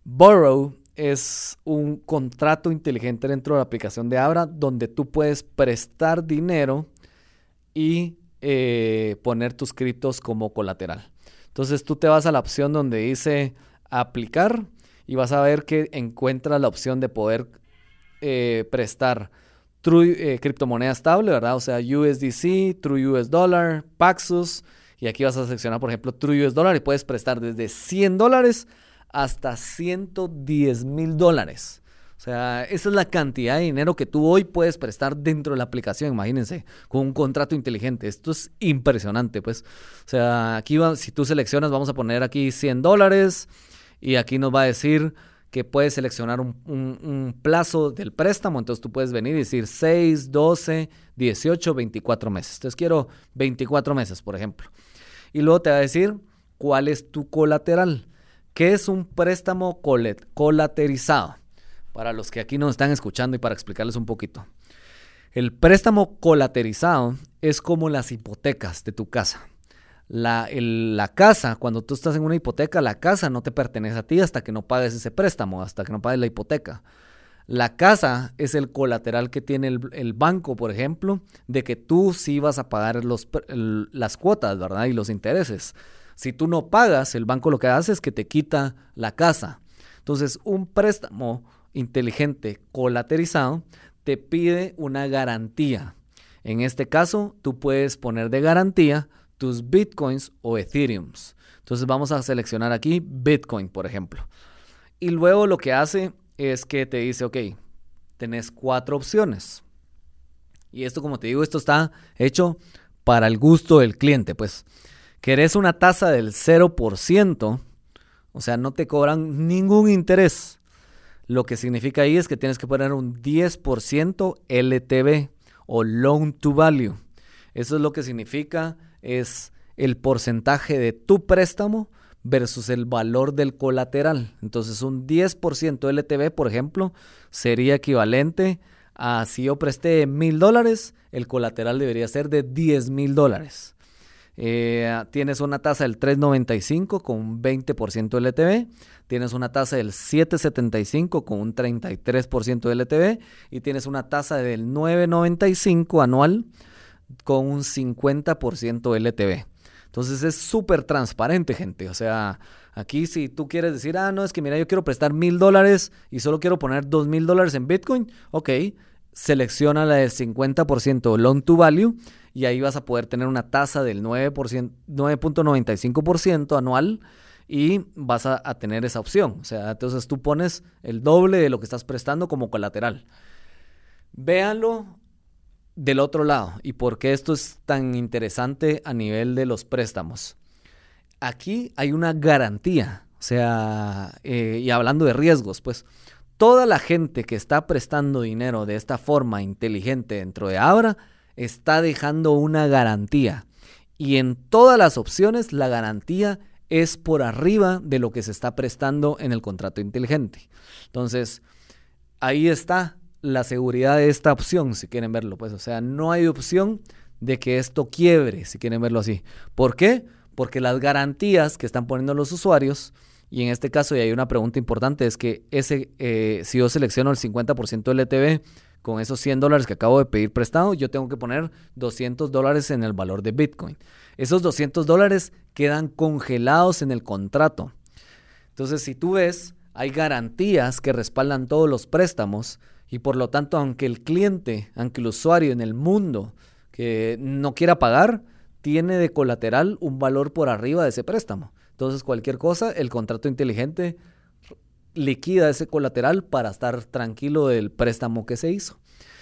Borrow es un contrato inteligente dentro de la aplicación de Abra donde tú puedes prestar dinero y eh, poner tus criptos como colateral. Entonces tú te vas a la opción donde dice aplicar y vas a ver que encuentras la opción de poder eh, prestar True eh, criptomoneda estable, ¿verdad? O sea, USDC, True US Dollar, Paxos. Y aquí vas a seleccionar, por ejemplo, True US Dollar y puedes prestar desde 100 dólares hasta 110 mil dólares. O sea, esa es la cantidad de dinero que tú hoy puedes prestar dentro de la aplicación, imagínense, con un contrato inteligente. Esto es impresionante, pues. O sea, aquí si tú seleccionas, vamos a poner aquí 100 dólares y aquí nos va a decir que puedes seleccionar un, plazo del préstamo. Entonces tú puedes venir y decir 6, 12, 18, 24 meses. Entonces quiero 24 meses, por ejemplo. Y luego te va a decir cuál es tu colateral. ¿Qué es un préstamo colaterizado? Para los que aquí nos están escuchando y para explicarles un poquito. El préstamo colaterizado es como las hipotecas de tu casa la, la, casa, cuando tú estás en una hipoteca, la casa no te pertenece a ti hasta que no pagues ese préstamo, hasta que no pagues la hipoteca. La casa es el colateral que tiene el, banco, por ejemplo, de que tú sí vas a pagar los, las cuotas, ¿verdad? Y los intereses. Si tú no pagas, el banco lo que hace es que te quita la casa. Entonces, un préstamo inteligente colaterizado te pide una garantía. En este caso, tú puedes poner de garantía tus bitcoins o ethereums. Entonces vamos a seleccionar aquí bitcoin, por ejemplo. Y luego lo que hace es que te dice, ok, tenés cuatro opciones. Y esto, como te digo, esto está hecho para el gusto del cliente. Pues, querés una tasa del 0%, o sea, no te cobran ningún interés. Lo que significa ahí es que tienes que poner un 10% LTV o Loan to Value. Eso es lo que significa es el porcentaje de tu préstamo versus el valor del colateral. Entonces un 10% LTV, por ejemplo, sería equivalente a si yo presté mil dólares, el colateral debería ser de 10 mil dólares. Eh, tienes una tasa del 3.95 con un 20% LTV, tienes una tasa del 7.75 con un 33% LTV y tienes una tasa del 9.95 anual con un 50% LTV. Entonces es súper transparente, gente. O sea, aquí si tú quieres decir, ah, no, es que mira, yo quiero prestar mil dólares y solo quiero poner dos mil dólares en Bitcoin, ok, selecciona la del 50% loan to value y ahí vas a poder tener una tasa del 9.95% anual y vas a, a, tener esa opción. O sea, entonces tú pones el doble de lo que estás prestando como colateral. Véanlo del otro lado y por qué esto es tan interesante a nivel de los préstamos. Aquí hay una garantía, o sea, eh, y hablando de riesgos, pues toda la gente que está prestando dinero de esta forma inteligente dentro de Abra está dejando una garantía. Y en todas las opciones la garantía es por arriba de lo que se está prestando en el contrato inteligente. Entonces, ahí está la seguridad de esta opción, si quieren verlo, pues, o sea, no hay opción de que esto quiebre, si quieren verlo así. ¿Por qué? Porque las garantías que están poniendo los usuarios, y en este caso, y hay una pregunta importante, es que ese, eh, si yo selecciono el 50% LTV con esos 100 dólares que acabo de pedir prestado, yo tengo que poner 200 dólares en el valor de Bitcoin. Esos 200 dólares quedan congelados en el contrato. Entonces, si tú ves, hay garantías que respaldan todos los préstamos y por lo tanto, aunque el cliente, aunque el usuario en el mundo que no quiera pagar, tiene de colateral un valor por arriba de ese préstamo. Entonces, cualquier cosa, el contrato inteligente liquida ese colateral para estar tranquilo del préstamo que se hizo.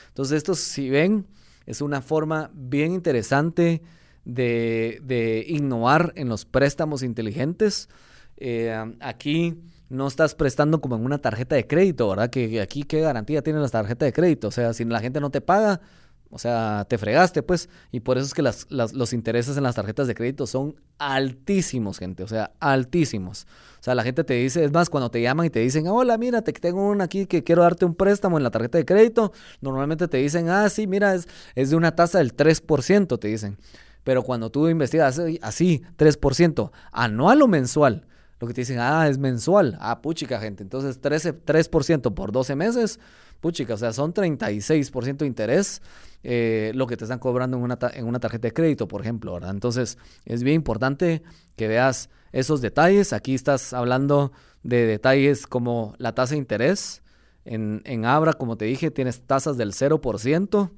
Entonces, esto, si ven, es una forma bien interesante de, innovar en los préstamos inteligentes. Eh, aquí no estás prestando como en una tarjeta de crédito, ¿verdad? Que, aquí qué garantía tiene la tarjeta de crédito. O sea, si la gente no te paga, o sea, te fregaste, pues. Y por eso es que los intereses en las tarjetas de crédito son altísimos, gente. O sea, altísimos. O sea, la gente te dice, es más, cuando te llaman y te dicen, hola, mira, te tengo una aquí que quiero darte un préstamo en la tarjeta de crédito, normalmente te dicen, ah, sí, mira, es, es de una tasa del 3%, te dicen. Pero cuando tú investigas así, 3%, anual o mensual, lo que te dicen, ah, es mensual. Ah, puchica, gente. Entonces, 13, 3% por 12 meses, puchica, o sea, son 36% de interés eh, lo que te están cobrando en una, en una tarjeta de crédito, por ejemplo, ¿verdad? Entonces, es bien importante que veas esos detalles. Aquí estás hablando de detalles como la tasa de interés. En, en Abra, como te dije, tienes tasas del 0%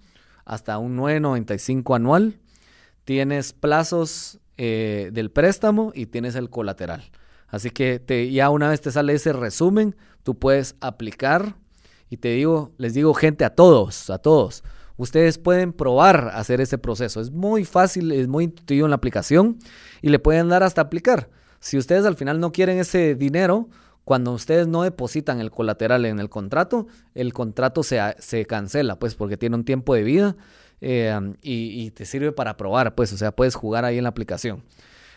hasta un 9.95 anual. Tienes plazos eh, del préstamo y tienes el colateral. Así que te, ya una vez te sale ese resumen, tú puedes aplicar y te digo, les digo gente a todos, a todos. Ustedes pueden probar hacer ese proceso. Es muy fácil, es muy intuitivo en la aplicación y le pueden dar hasta aplicar. Si ustedes al final no quieren ese dinero, cuando ustedes no depositan el colateral en el contrato, el contrato se, se cancela, pues porque tiene un tiempo de vida eh, y, y, te sirve para probar, pues, o sea, puedes jugar ahí en la aplicación.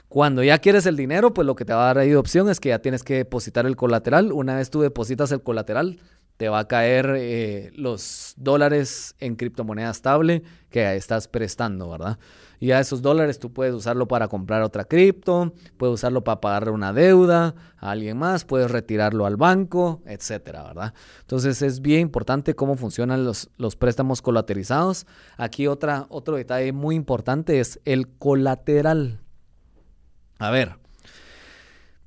Cuando ya quieres el dinero, pues lo que te va a dar ahí de opción es que ya tienes que depositar el colateral. Una vez tú depositas el colateral, te va a caer eh, los dólares en criptomoneda estable que estás prestando, ¿verdad? Y a esos dólares tú puedes usarlo para comprar otra cripto, puedes usarlo para pagar una deuda a alguien más, puedes retirarlo al banco, etcétera, ¿verdad? Entonces es bien importante cómo funcionan los, los préstamos colaterizados. Aquí otra, otro detalle muy importante es el colateral. A ver,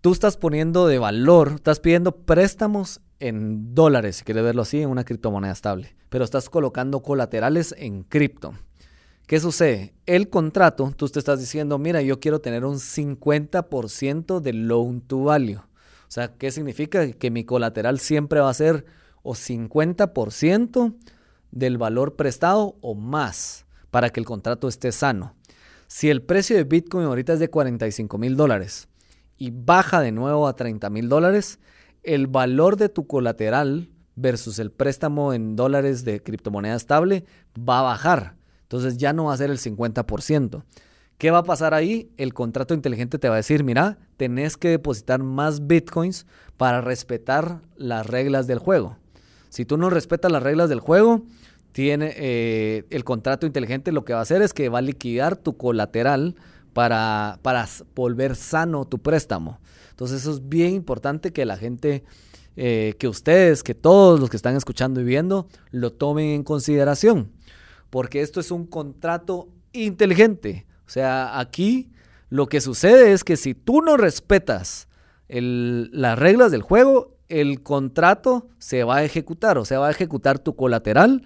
tú estás poniendo de valor, estás pidiendo préstamos en dólares, si quieres verlo así, en una criptomoneda estable, pero estás colocando colaterales en cripto. ¿Qué sucede? El contrato, tú te estás diciendo, mira, yo quiero tener un 50% de loan to value. O sea, ¿qué significa? Que mi colateral siempre va a ser o 50% del valor prestado o más para que el contrato esté sano. Si el precio de Bitcoin ahorita es de 45 mil dólares y baja de nuevo a 30 mil dólares, el valor de tu colateral versus el préstamo en dólares de criptomoneda estable va a bajar. Entonces ya no va a ser el 50%. ¿Qué va a pasar ahí? El contrato inteligente te va a decir, mira, tenés que depositar más bitcoins para respetar las reglas del juego. Si tú no respetas las reglas del juego, tiene eh, el contrato inteligente lo que va a hacer es que va a liquidar tu colateral para, para volver sano tu préstamo. Entonces eso es bien importante que la gente, eh, que ustedes, que todos los que están escuchando y viendo, lo tomen en consideración. Porque esto es un contrato inteligente. O sea, aquí Lo que sucede es que si tú no respetas las reglas del juego, el contrato se va a ejecutar, o sea, va a ejecutar tu colateral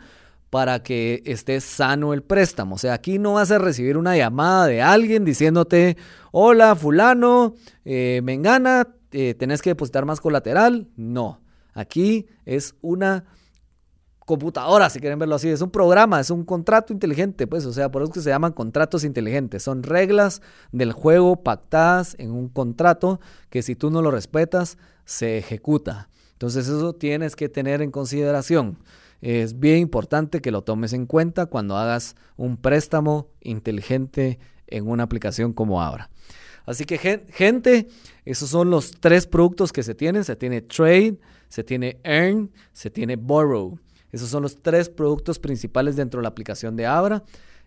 para que esté sano el préstamo. O sea, aquí no vas a recibir una llamada de alguien diciéndote, hola fulano, eh, me engana, eh, tenés que depositar más colateral. No, aquí es una computadora, si quieren verlo así, es un programa, es un contrato inteligente, pues, o sea, por eso que se llaman contratos inteligentes, son reglas del juego pactadas en un contrato que si tú no lo respetas, se ejecuta. Entonces eso tienes que tener en consideración. Es bien importante que lo tomes en cuenta cuando hagas un préstamo inteligente en una aplicación como Abra. Así que gente, esos son los tres productos que se tienen. Se tiene Trade, se tiene Earn, se tiene Borrow. Esos son los tres productos principales dentro de la aplicación de Abra.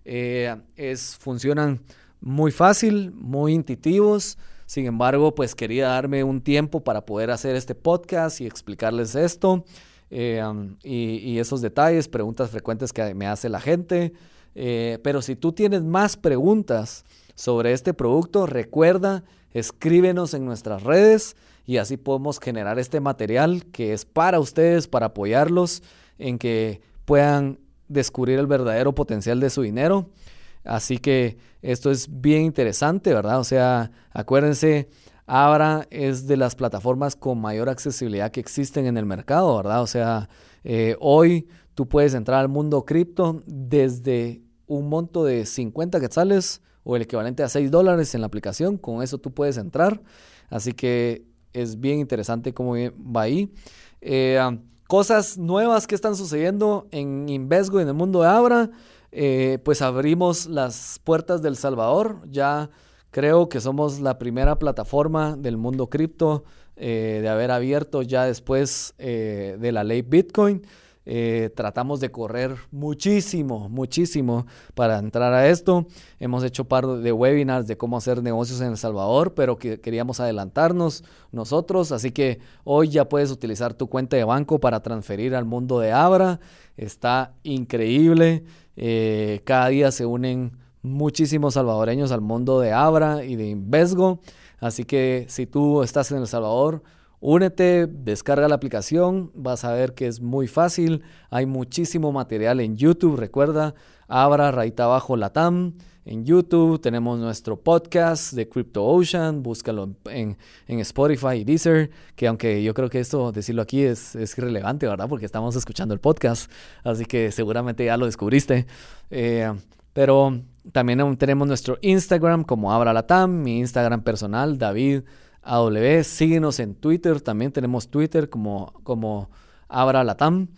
Eh, es, funcionan muy fácil, muy intuitivos. Sin embargo, pues quería darme un tiempo para poder hacer este podcast y explicarles esto eh, y, esos detalles, preguntas frecuentes que me hace la gente. Eh, pero si tú tienes más preguntas sobre este producto, recuerda, escríbenos en nuestras redes y así podemos generar este material que es para ustedes, para apoyarlos en que puedan descubrir el verdadero potencial de su dinero. Así que esto es bien interesante, ¿verdad? O sea, acuérdense, Abra es de las plataformas con mayor accesibilidad que existen en el mercado, ¿verdad? O sea, eh, hoy tú puedes entrar al mundo cripto desde un monto de 50 quetzales o el equivalente a 6 dólares en la aplicación. Con eso tú puedes entrar. Así que es bien interesante cómo va ahí. Eh, cosas nuevas que están sucediendo en Invesgo y en el mundo de Abra. Eh, pues abrimos las puertas del Salvador. Ya creo que somos la primera plataforma del mundo cripto eh, de haber abierto ya después eh, de la ley Bitcoin. Eh, tratamos de correr muchísimo, muchísimo para entrar a esto. Hemos hecho par de webinars de cómo hacer negocios en El Salvador, pero que queríamos adelantarnos nosotros. Así que hoy ya puedes utilizar tu cuenta de banco para transferir al mundo de Abra. Está increíble. Cada día se unen muchísimos salvadoreños al mundo de Abra y de Invesgo. Así que si tú estás en El Salvador, Únete, descarga la aplicación, vas a ver que es muy fácil. Hay muchísimo material en YouTube. Recuerda, abra raíta abajo Latam. En YouTube tenemos nuestro podcast de Crypto Ocean. Búscalo en, Spotify y Deezer. Que aunque yo creo que esto, decirlo aquí, es, es irrelevante, ¿verdad? Porque estamos escuchando el podcast. Así que seguramente ya lo descubriste. Eh, pero también tenemos nuestro Instagram como Abra Latam. Mi Instagram personal, David. AW. Síguenos en Twitter, también tenemos Twitter como, como Abra Latam.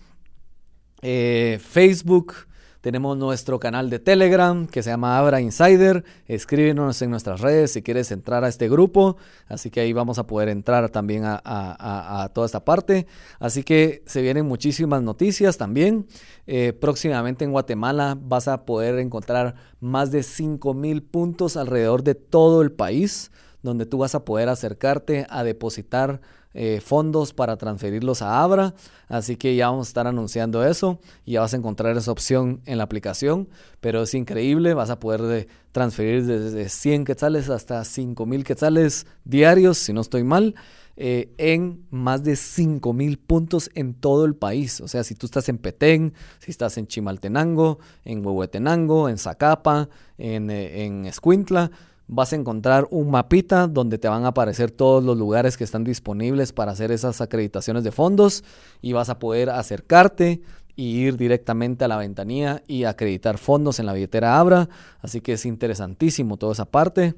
Eh, Facebook, tenemos nuestro canal de Telegram que se llama Abra Insider. Escríbenos en nuestras redes si quieres entrar a este grupo. Así que ahí vamos a poder entrar también a, toda esta parte. Así que se vienen muchísimas noticias también. Eh, próximamente en Guatemala vas a poder encontrar más de 5.000 puntos alrededor de todo el país donde tú vas a poder acercarte a depositar eh, fondos para transferirlos a Abra. Así que ya vamos a estar anunciando eso y ya vas a encontrar esa opción en la aplicación. Pero es increíble, vas a poder de, transferir desde 100 quetzales hasta 5000 quetzales diarios, si no estoy mal. Eh, en más de 5.000 puntos en todo el país. O sea, si tú estás en Petén, si estás en Chimaltenango, en Huehuetenango, en Zacapa, en, eh, en Escuintla, vas a encontrar un mapita donde te van a aparecer todos los lugares que están disponibles para hacer esas acreditaciones de fondos y vas a poder acercarte y ir directamente a la ventanilla y acreditar fondos en la billetera Abra. Así que es interesantísimo toda esa parte.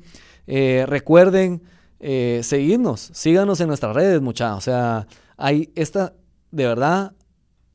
Eh, recuerden eh, seguirnos, síganos en nuestras redes, muchachos. O sea, hay esta, de verdad,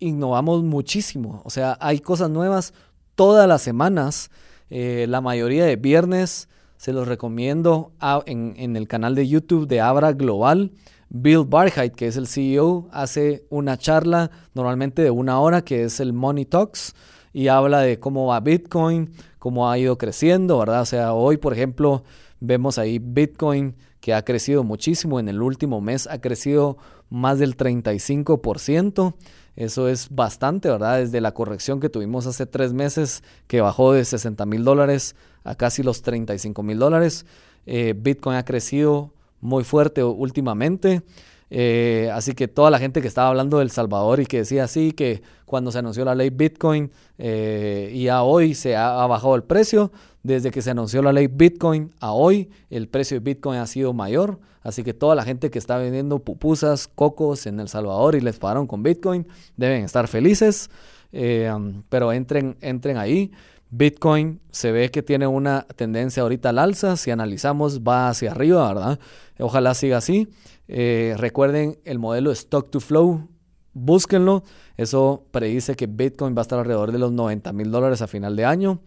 innovamos muchísimo. O sea, hay cosas nuevas todas las semanas. Eh, la mayoría de viernes se los recomiendo en, el canal de YouTube de Abra Global. Bill Barheit, que es el CEO, hace una charla normalmente de una hora que es el Money Talks y habla de cómo va Bitcoin, cómo ha ido creciendo, ¿verdad? O sea, hoy, por ejemplo, vemos ahí Bitcoin que ha crecido muchísimo. En el último mes ha crecido más del 35%. Eso es bastante, ¿verdad? Desde la corrección que tuvimos hace tres meses, que bajó de 60 mil dólares a casi los 35 mil dólares. Eh, Bitcoin ha crecido muy fuerte últimamente. Eh, así que toda la gente que estaba hablando del Salvador y que decía así, que cuando se anunció la ley Bitcoin eh, y a hoy se ha, bajado el precio, desde que se anunció la ley Bitcoin a hoy, el precio de Bitcoin ha sido mayor. Así que toda la gente que está vendiendo pupusas, cocos en El Salvador y les pagaron con Bitcoin, deben estar felices. Eh, um, pero entren, entren ahí. Bitcoin se ve que tiene una tendencia ahorita al alza. Si analizamos, va hacia arriba, ¿verdad? Ojalá siga así. Eh, recuerden el modelo Stock to Flow. Búsquenlo. Eso predice que Bitcoin va a estar alrededor de los 90 mil dólares a final de año.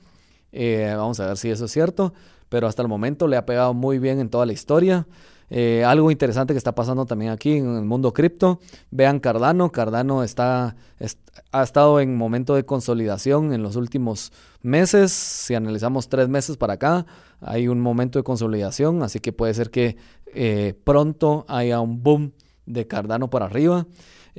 Eh, vamos a ver si eso es cierto. Pero hasta el momento le ha pegado muy bien en toda la historia. Eh, algo interesante que está pasando también aquí en el mundo cripto. Vean Cardano. Cardano está, ha estado en momento de consolidación en los últimos meses. Si analizamos tres meses para acá, hay un momento de consolidación. Así que puede ser que eh, pronto haya un boom de Cardano para arriba.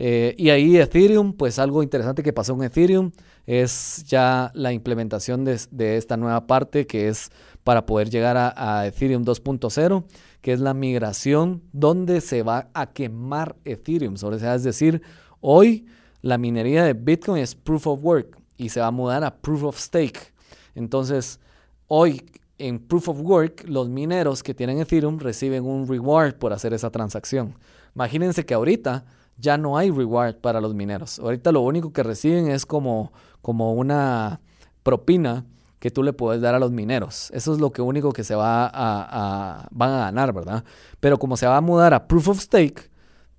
Eh, y ahí Ethereum, pues algo interesante que pasó en Ethereum es ya la implementación de, esta nueva parte que es para poder llegar a, a Ethereum 2.0 que es la migración donde se va a quemar Ethereum. O sea, es decir, hoy la minería de Bitcoin es proof of work y se va a mudar a proof of stake. Entonces, hoy en proof of work, los mineros que tienen Ethereum reciben un reward por hacer esa transacción. Imagínense que ahorita ya no hay reward para los mineros. Ahorita lo único que reciben es como, como una propina que tú le puedes dar a los mineros. Eso es lo que único que se va a, van a ganar, ¿verdad? Pero como se va a mudar a Proof of Stake,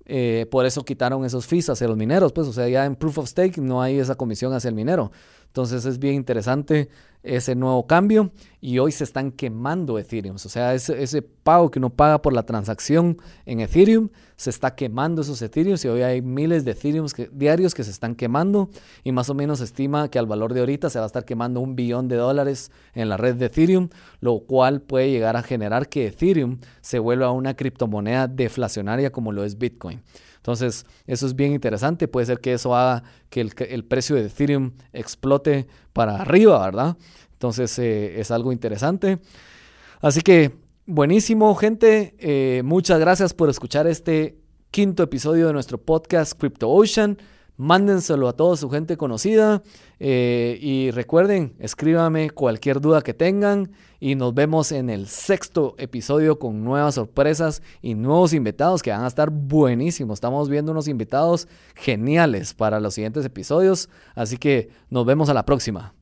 eh, por eso quitaron esos fees hacia los mineros, pues, o sea, ya en Proof of Stake no hay esa comisión hacia el minero. Entonces es bien interesante ese nuevo cambio y hoy se están quemando Ethereum. O sea, ese, ese, pago que uno paga por la transacción en Ethereum, se está quemando esos Ethereum y hoy hay miles de Ethereum diarios que se están quemando y más o menos se estima que al valor de ahorita se va a estar quemando un billón de dólares en la red de Ethereum, lo cual puede llegar a generar que Ethereum se vuelva una criptomoneda deflacionaria como lo es Bitcoin. Entonces, eso es bien interesante. Puede ser que eso haga que el, precio de Ethereum explote para arriba, ¿verdad? Entonces, eh, es algo interesante. Así que, buenísimo, gente. Eh, muchas gracias por escuchar este quinto episodio de nuestro podcast Crypto Ocean. Mándenselo a toda su gente conocida. Eh, y recuerden, escríbame cualquier duda que tengan. Y nos vemos en el sexto episodio con nuevas sorpresas y nuevos invitados que van a estar buenísimos. Estamos viendo unos invitados geniales para los siguientes episodios. Así que nos vemos a la próxima.